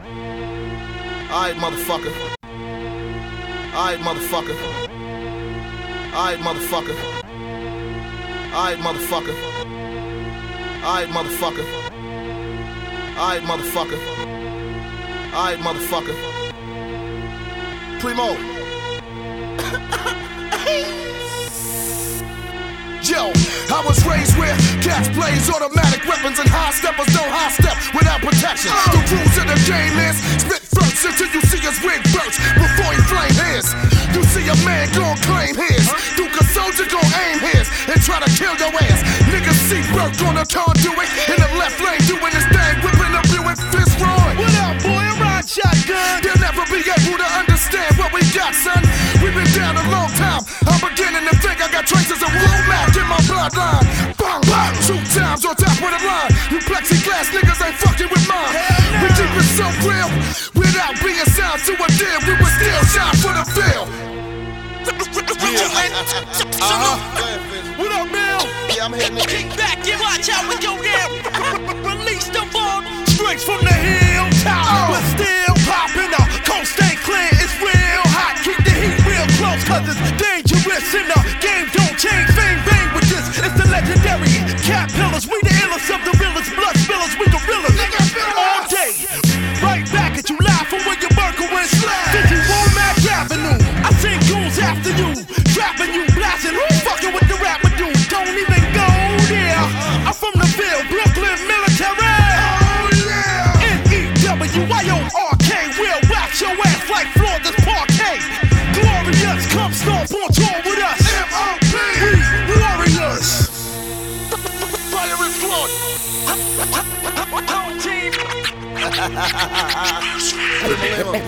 Alright, motherfucker. Alright, motherfucker. Alright, motherfucker. Alright, motherfucker. Alright, motherfucker. Alright, motherfucker. Alright, motherfucker. Primo. Yo, I was raised where cats plays automatic weapons and high steppers don't high step without protection. The rules of the game is spit first until you see his wig burst before he flame his. You see a man gon' claim his. Duke a soldier gon' aim his and try to kill your ass. Niggas see Burke on the conduit in the left lane doing his thing, whipping up Buick Fitzroy. What up, boy? I'm riding shotgun. Be able to understand what we got, son. We've been down a long time. I'm beginning to think I got traces of Womack in my bloodline. Bang, bang, two times on top of the line. You plexiglass niggas ain't fucking with mine. We keep it so real. Without being signed to a deal, we would still shine for the field. Uh-huh.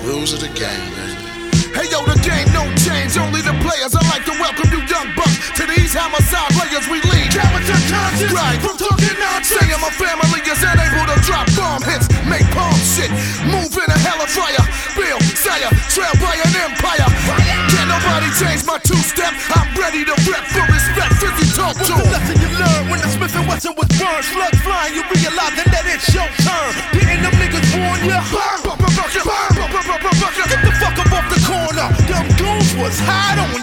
Rules of the game, man. Hey yo, the game no change, only the players. I like to welcome you young bucks to these homicide players we lead. Character conscious, right? From talking nonsense. Saying my family is unable to drop bomb hits, make palm shit, move in a hell of fire. Bill, Sire, trail by an empire. Can't nobody change my two step. I'm ready to rep for respect. Fizzy talk What's to the 'em. lesson you learn when the Smith Wesson was burned? Slugs flying, you realize that it's your turn. Didn't them niggas warn ya? Get the fuck up off the corner. Them goons was hot on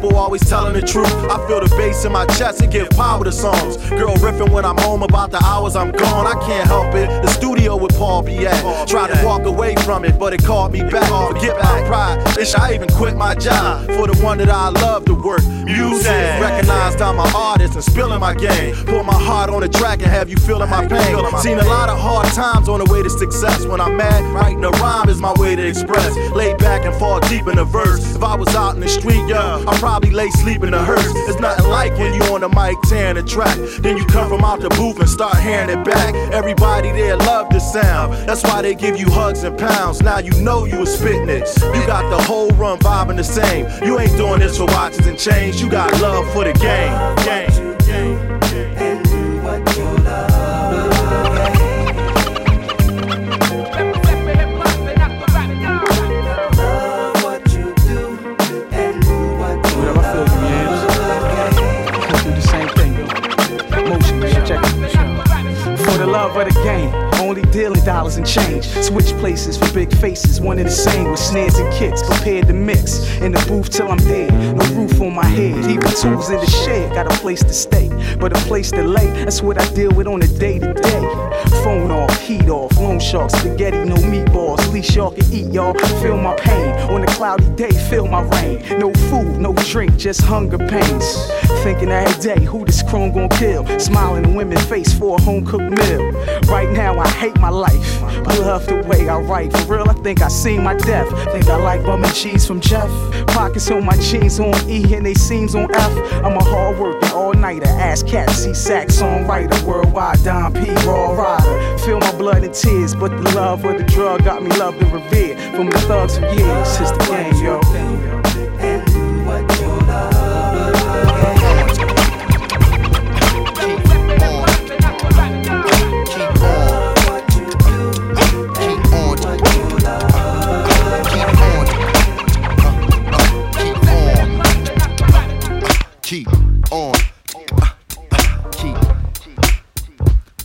people, always telling the truth. I feel the bass in my chest and give power to songs. Girl riffing when I'm home about the hours I'm gone. I can't help it. The studio with Paul be at. Tried to walk away from it, but it called me back. Forget my pride. Bitch, I even quit my job for the one that I love to work. Music, recognized I'm an artist and spilling my game. Put my heart on the track and have you feeling my pain. Seen a lot of hard times on the way to success. When I'm mad, writing a rhyme is my way to express. Lay back and fall deep in the verse. If I was out in the street, yo, Yeah, I probably lay sleep in the hearse. It's nothing like when you on the mic tearing the track. Then you come from out the booth and start hearing it back. Everybody there love the sound. That's why they give you hugs and pounds. Now you know you was spitting it. You got the whole run vibing the same. You ain't doing this for watches and chains. You got love for the game. Game. game. Love of the game. Only dealing dollars and change. Switch places for big faces, one and the same with snares and kicks. Prepared to mix in the booth till I'm dead. No roof on my head, even tools in the shed. Got a place to stay, but a place to lay. That's what I deal with on a day to day. Phone off, heat off, loan shark, spaghetti, no meatballs. Least y'all can eat, y'all. Feel my pain on a cloudy day, feel my rain. No food, no drink, just hunger pains. Thinking every day, who this chrome gon' kill? Smiling in women's face for a home cooked meal. Right now, I hate my life. I Love the way I write. For real, I think I seen my death. Think I like bum and cheese from Jeff. Pockets on my jeans on E and they seams on F. I'm a hard worker, all nighter. Ass cat, C sax songwriter. Worldwide Don P. Raw rider. Feel my blood and tears, but the love of the drug got me loved and revered. From the thugs for years, it's the game, yo. keep on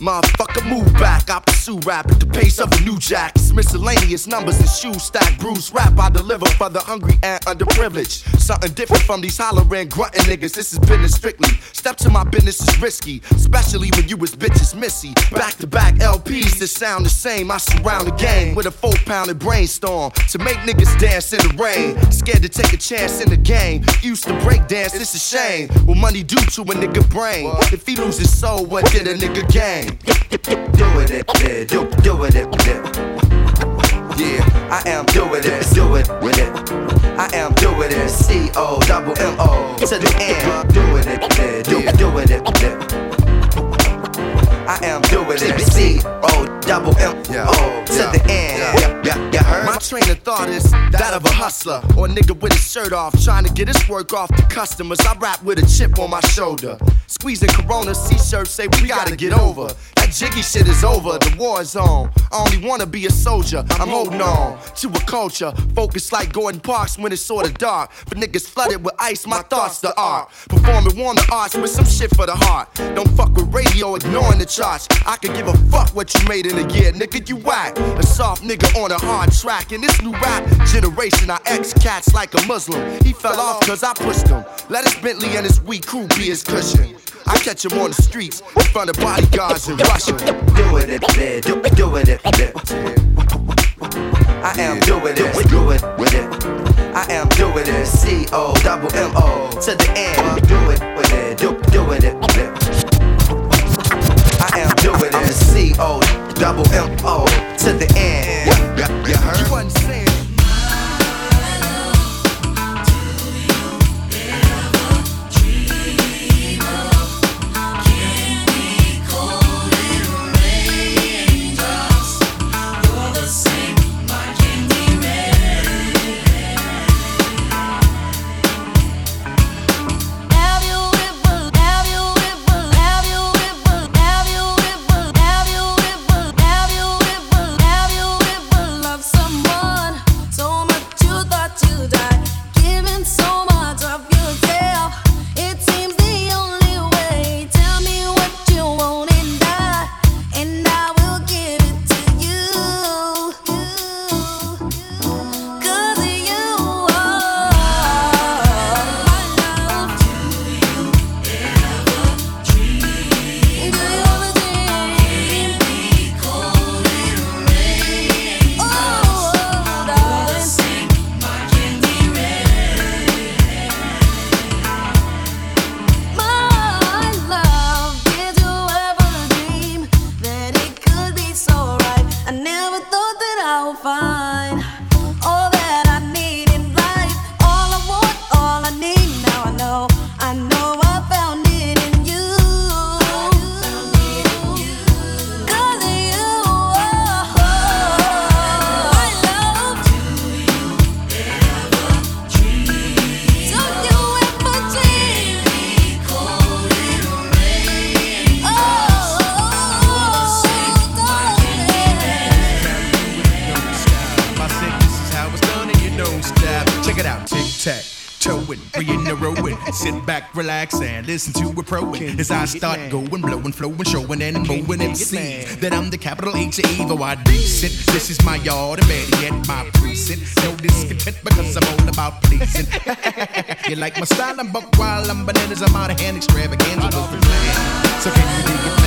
Motherfucker, move back. I pursue rap at the pace of a new jack. It's miscellaneous numbers and shoes stack. Bruce rap I deliver for the hungry and underprivileged. Something different from these hollering, grunting niggas. This is business strictly. Step to my business is risky, especially when you was bitches missy. Back to back LPs that sound the same. I surround the game with a four pounded brainstorm to make niggas dance in the rain. Scared to take a chance in the game. Used to break dance, it's a shame. What money do to a nigga brain? If he lose his soul, what did a nigga gain? Doing it, yeah, do, doing it, yeah. Yeah, I am doing it, doing with it. I am doing it, C O double M O to the end. Doing it, yeah, do, doing it, yeah. I am doing it, C O double M O to the end. Yeah, yeah, heard? My train of thought is that of a hustler or a nigga with his shirt off, trying to get his work off to customers. I rap with a chip on my shoulder. Squeezing Corona C-shirts say we gotta get over. That jiggy shit is over, the war is on. I only wanna be a soldier, I'm holding on to a culture. Focused like Gordon Parks when it's sorta dark. But niggas flooded with ice, my thoughts the art. Performing warm the arts with some shit for the heart. Don't fuck with radio, ignoring the charts. I could give a fuck what you made in a year, nigga, you whack. A soft nigga on a hard track. In this new rap generation, I ex cats like a Muslim. He fell off cause I pushed him. Let his Bentley and his weak crew be his cushion. I catch him on the streets in front of bodyguards in Russia. Doing it, man, do, doing it, man. I am doing it, doing with it. I am doing it, C O double M O to the end. Do it with it, do, doing it. I am doing it, C O double M O to the end. You, you back, relax, and listen to a pro as I start going, blowing, flowing, showing, and moving MCs that I'm the capital H of evil. I decent. This is my yard, and better yet, my precinct. No discontent because I'm all about pleasing. you like my style? I'm buck wild, I'm bananas, I'm out of hand, extravaganza. So can you dig it,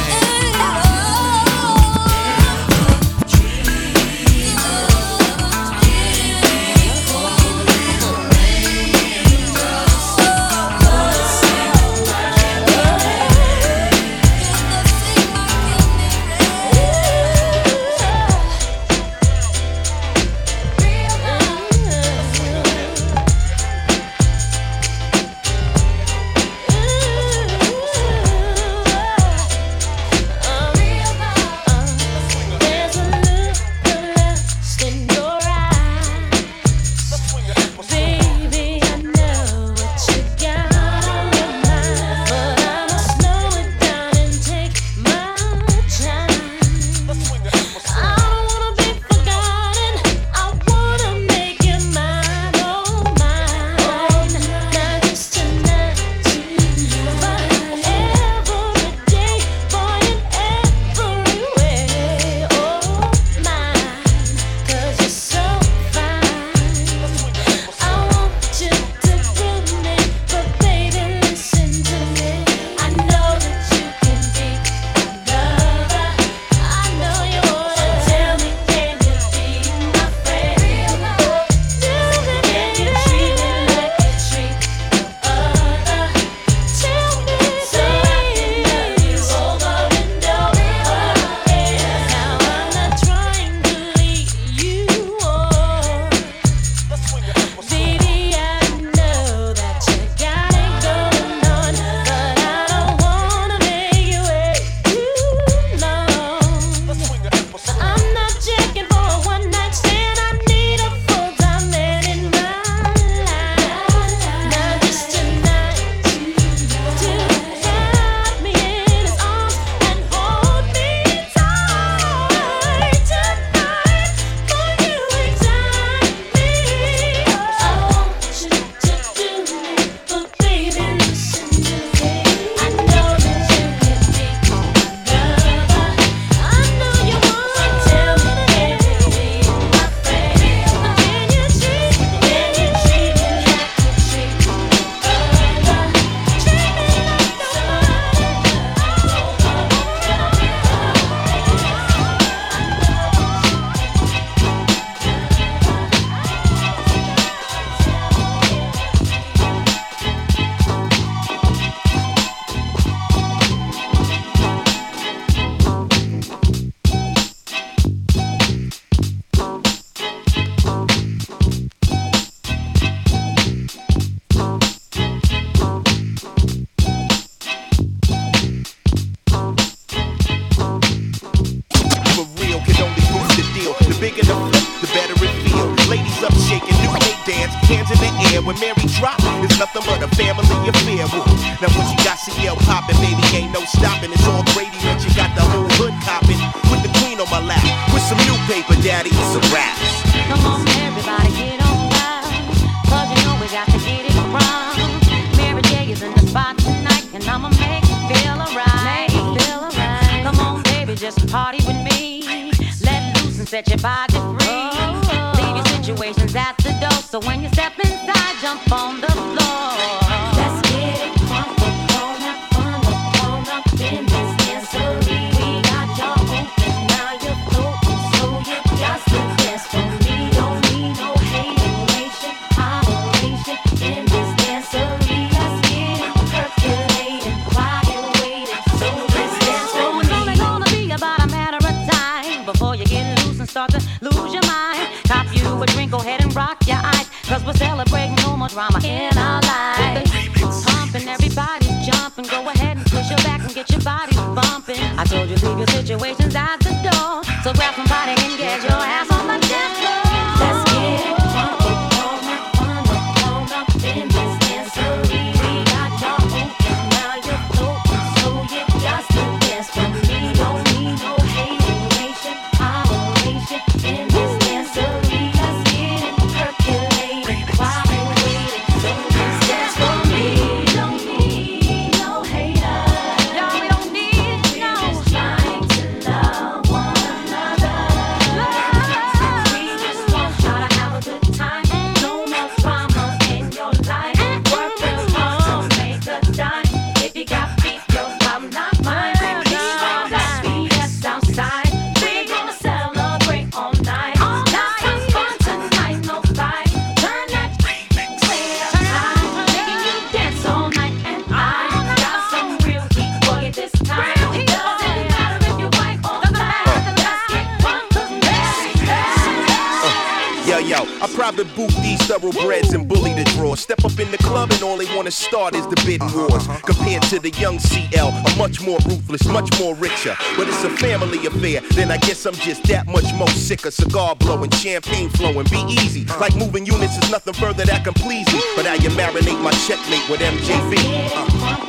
wanna start is the bidding wars. Compared to the young CL, I'm much more ruthless, much more richer. But it's a family affair, then I guess I'm just that much more sicker. Cigar blowing, champagne flowing, be easy. Like moving units is nothing further that can please me. But how you marinate my checkmate with MJV. Uh.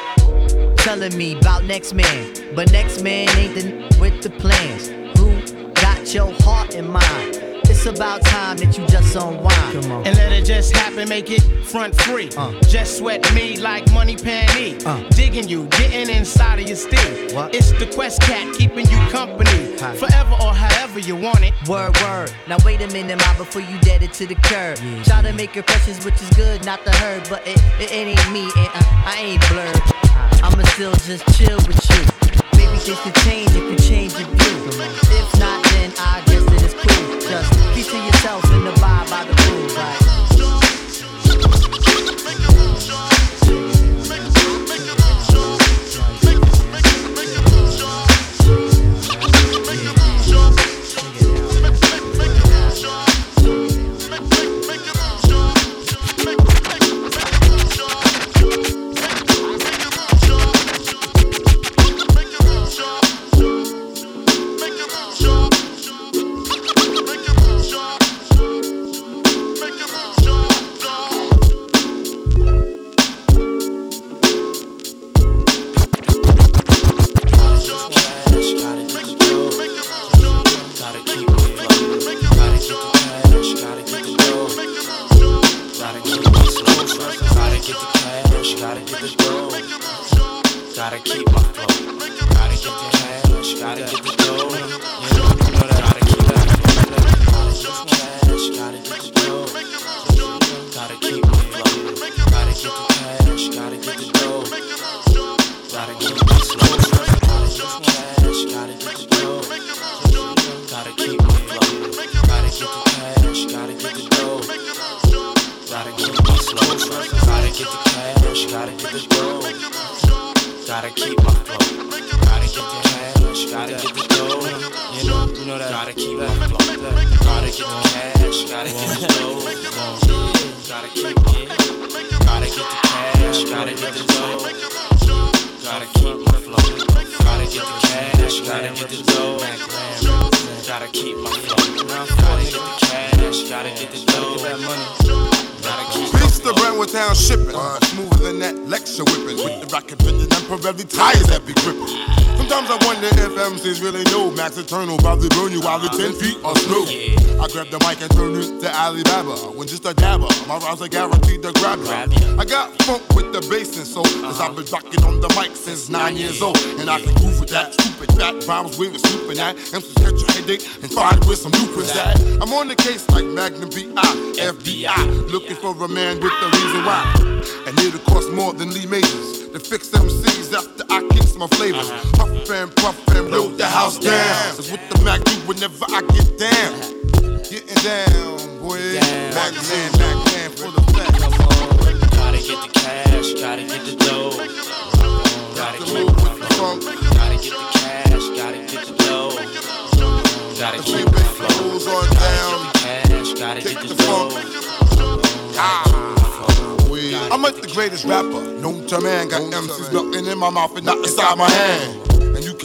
Telling me about next man, but next man ain't the with the plans. Who got your heart in mind? It's about time that you just unwind. And let it just happen, make it front free. Uh. Just sweat me like money panty. Uh. Digging you, getting inside of your steam. What? It's the Quest Cat keeping you company. Hi. Forever or however you want it. Word, word. Now wait a minute, ma, before you dead it to the curb. Yeah. Try to make impressions, which is good, not the herd. But it, it, it ain't me, and uh, I ain't blurred. I'ma still just chill with you. Maybe things can change if you change your view. If not, then I guess it is cool. Just keep to yourself and abide by the rules, right? Keep my flow. Gotta get the cash, gotta get the dough. Gotta keep Peace to Brentwood Town shipping. Smoother than that lecture whipping. With the rocket bending and Pirelli tires that be gripping. Sometimes I wonder if MCs really know Max Eternal about to burn you while the 10 feet are snow. I grab the mic and turn it to Alibaba. When just a dabber, my rhymes are guaranteed to grab you. I got funk with the bass and soul. Cause I've been rocking on the mic since nine years old. And I can groove with that stupid fat rhymes we was snooping at. MCs catch a headache and fight with some loopers at. I'm on the case like Magnum PI, FBI. Looking for a man with the reason why. And it'll cost more than Lee Majors to fix them C's after I kicks my flavors. Puff and puff and blow the house down. Cause with the Mac do whenever I get down. Getting down, boy. Mac man, Mac man for the fact. Gotta get the cash, gotta get the dough. Gotta keep my flow. Gotta get the cash, gotta get the dough. Gotta keep my flow. Gotta get the cash, gotta get the dough. Ah, I'm like the greatest rapper known to man. Got MCs melting in my mouth and not inside my hand.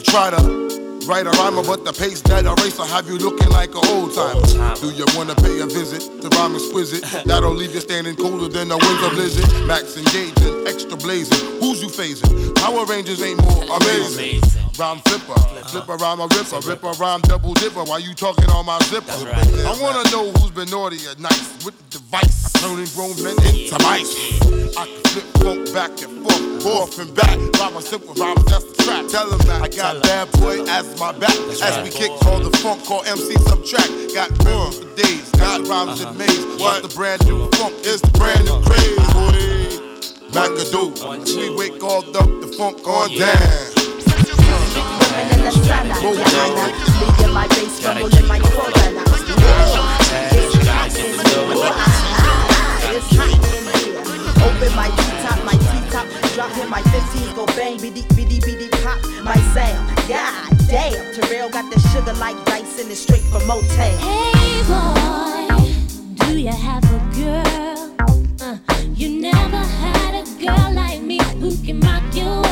And you can try to write a rhymer, but the pace that will have you looking like an old timer. Do you wanna pay a visit to rhyme exquisite? That'll leave you standing colder than a winter blizzard. Max engaging, extra blazing. Who's you phasing? Power Rangers ain't more amazing. Rhyme flipper, flipper rhyme a ripper, ripper rhyme double dipper. Why you talking on my zipper? I wanna know who's been naughty or nice with the device, turning grown men into mice. I can flip funk back and forth, forth and back. Rhyme a simple rhyme, just a track. Tell 'em that I got bad boy as my back. As we kick all the funk, call MC subtract. Got rhymes for days, got rhymes in uh-huh. maze. What's the brand new funk? It's the brand new craze, boy. Macadoo, we wake all up the funk on down. En la sala, Johanna. Leave my bass rumble in my corona. It's hot in here. Open my T-top, my T-top. Drop in my 15, go bang, biddy, biddy, biddy, pop. My sound, god damn. Terrell got the sugar like dice and it's straight from Motown. Hey boy, do you have a girl? Uh, you never had a girl like me who can rock your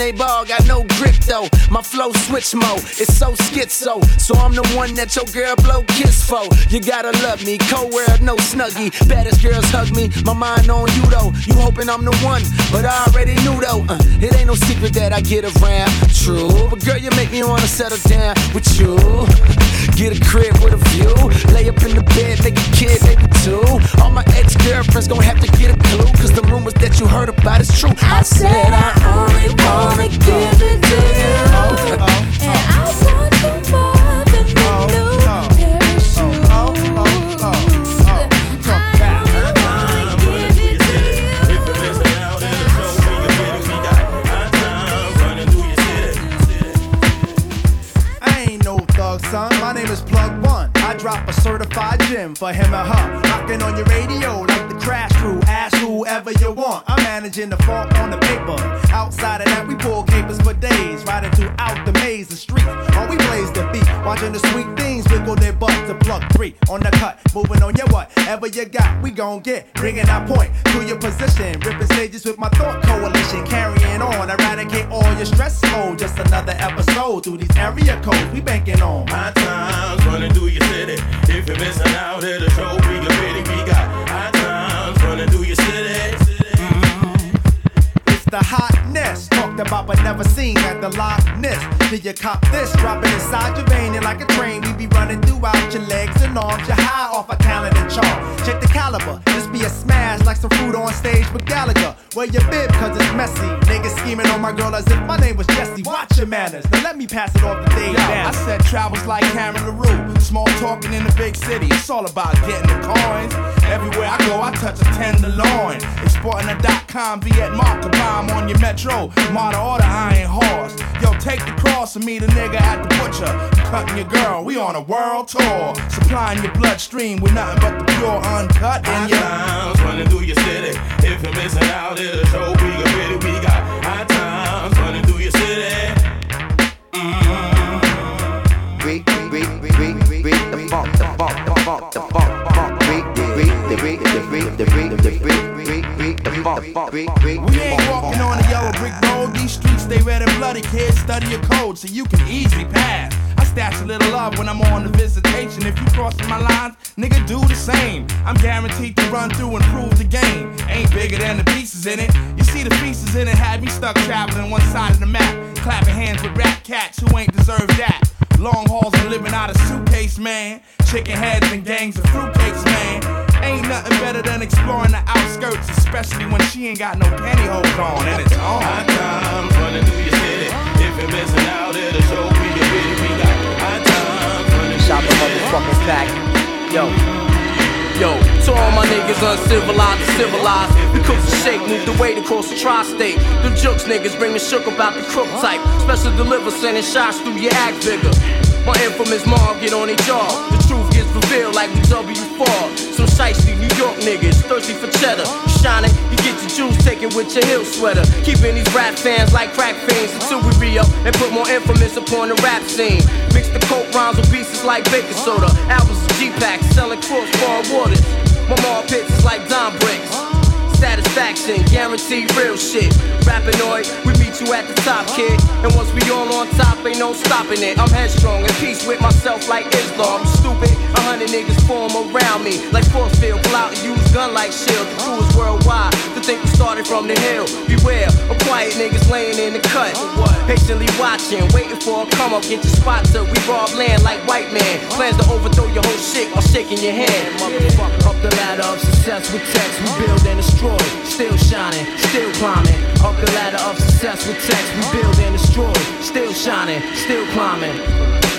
they ball, got no grip though. My flow switch mode, it's so schizo. So I'm the one that your girl blow kiss for. You gotta love me, cold world, no snuggie. Baddest girls hug me, my mind on you though. You hoping I'm the one, but I already knew though. Uh, it ain't no secret that I get around. True, but girl, you make me wanna settle down with you. Get a crib with a view. Lay up in the bed, make a kid, maybe two. All my ex girlfriends gon' have to get a clue. Cause the rumors that you heard about is true. I said I gon' get. Bringing that point to your position. Ripping stages with my thought coalition. Carrying on, eradicate all your stress. Oh, just another episode through these area codes we banking on. My time's running through your city. If you're missing out at the show, we get ready. We got high times running through your city. It's the talked about but never seen at the Loch Ness. Did you cop this? Drop it inside your vein and like a train. We be running throughout your legs and arms. You're high off a talent and charm. Check the caliber. This be a smash like some fruit on stage with Gallagher. Wear your bib cause it's messy. Niggas scheming on my girl as if my name was Jesse. Watch your manners. Now let me pass it off to Dave Yo. I said travels like Karen LaRue. Small talking in the big city. It's all about getting the coins. Everywhere I go, I touch a tenderloin. Exporting a dot com Viet Mark bomb on your metro. Model order iron horse. Yo, take the cross and meet a nigga at the butcher. I'm cutting your girl, we on a world tour. Supplying your bloodstream with nothing but the pure uncut High in your times running through your city. If you're missing out at the show, we get ready. We got high times running through your city. Read, read, read, read, read the funk, the funk, the funk, the the the the the funk. We ain't walking on a yellow brick road. These streets, they red and bloody. Kids, study your code so you can easily pass. I stash a little love when I'm on the visitation. If you crossing my lines, nigga, do the same. I'm guaranteed to run through and prove the game. Ain't bigger than the pieces in it. You see the pieces in it had me stuck traveling one side of the map. Clapping hands with rap cats who ain't deserved that. Long hauls and living out of suitcase, man. Chicken heads and gangs of fruitcakes, man. Ain't nothing better than exploring the outskirts, especially when she ain't got no pantyhose on and it's on. High times running through your city. If you're missing out at the show, we get ready. We got high times running Shop the motherfucking pack. Yo. Yo, to all my niggas uncivilized and civilized. We cook the shake, move the weight across the tri-state. Them jokes niggas bring the shook about the crook type. Special deliver sending shots through your act bigger. My infamous mom get on their jaw. The truth revealed like we W4. Some shiesty New York niggas thirsty for cheddar. You shining, you get your juice taken with your hill sweater. Keeping these rap fans like crack fiends until we re up and put more infamous upon the rap scene. Mix the coke rhymes with pieces like baking soda. Albums of G-Packs selling crossbar waters. My mom pits is like dime bricks. Satisfaction, guaranteed real shit. Rappinoid, we meet you at the top, kid. And once we all on top, ain't no stopping it. I'm headstrong, at peace with myself like Islam. You stupid, a hundred niggas form around me. Like force field, pull out and use gun like shield. The crew is worldwide, to think we started from the hill. Beware of quiet niggas laying in the cut. Patiently watching, waiting for a come up, get your spot till we rob land like white man. Plans to overthrow your whole shit while shaking your hand. Motherfucker, up the ladder of success with text, we build and destroy. Still shining, still climbing. Up the ladder of success with text, we build and destroy. Still shining, still climbing.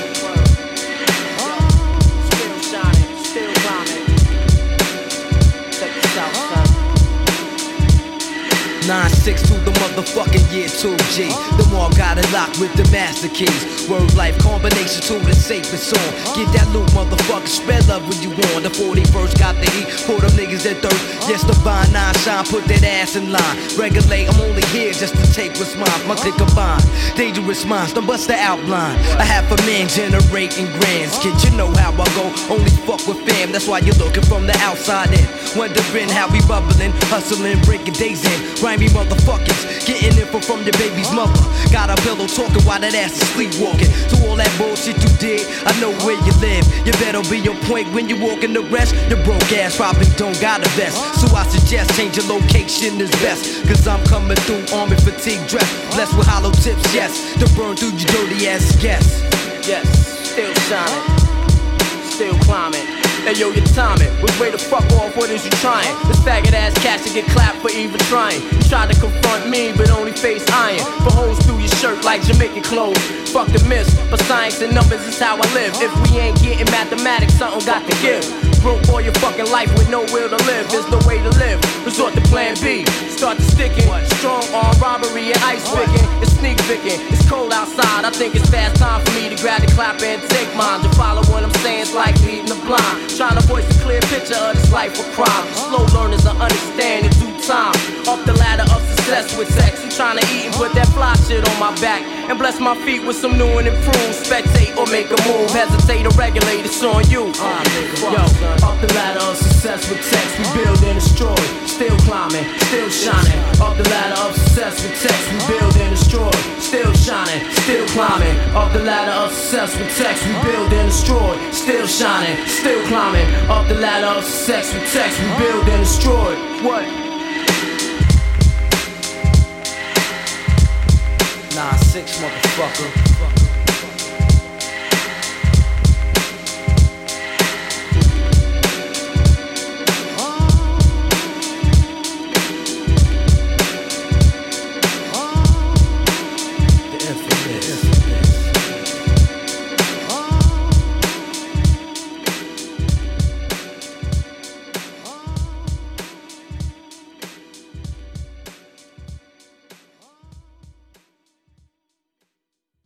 9-6 to the motherfucking year 2G. The more got it locked with the master keys. Word life combination to the safest song. Get that loot, motherfucker. Spread love when you want. The 41st got the heat. For them niggas that thirst. Yes, the vine nine shine. Put that ass in line. Regulate, I'm only here just to take what's mine. My click combine. Dangerous minds, don't bust the outline. I have a man generating grands. Kid, you know how I go. Only fuck with fam. That's why you're looking from the outside in. Wondering how we bubbling, hustling, breaking days in. Grimy motherfuckers, getting info from your baby's mother. Got a pillow talking while that ass is sleepwalking. To all that bullshit you did, I know where you live. You better be on point when you walk in the rest. Your broke ass probably don't got a vest. So I suggest change your location is best. Cause I'm coming through army fatigue dress. Blessed with hollow tips, yes. To burn through your dirty ass yes. Yes, still shining, still climbing. Hey yo, your timing was way to fuck off. What is you trying? This faggot ass cat should get clapped for even trying. You tried to confront me, but only face iron. For holes through your shirt like Jamaican clothes. Fuck the myths, but science and numbers is how I live. If we ain't getting mathematics, something got to give. Broke all your fucking life with no will to live. There's no way to live. Resort to plan B. Start to sticking. Strong arm robbery and ice picking. It's sneak picking. It's cold outside. I think it's fast time for me to grab the clap and take mine. To follow what I'm saying is like leading the blind. Trying to voice a clear picture of this life of crime. Slow learners shit on my back. And bless my feet with some new and improved. Spectate or make a move. Hesitate or regulate, it's on you. Ah, uh, yo, up the ladder of success with text. We build and destroy. Still climbing, still shining. Up the ladder of success with text. We build and destroy. Still shining, still climbing. Up the ladder of success with text. We build and destroy. Still shining, still climbing. Up the ladder of success with text. We build and destroy. What? Nah, six motherfucker.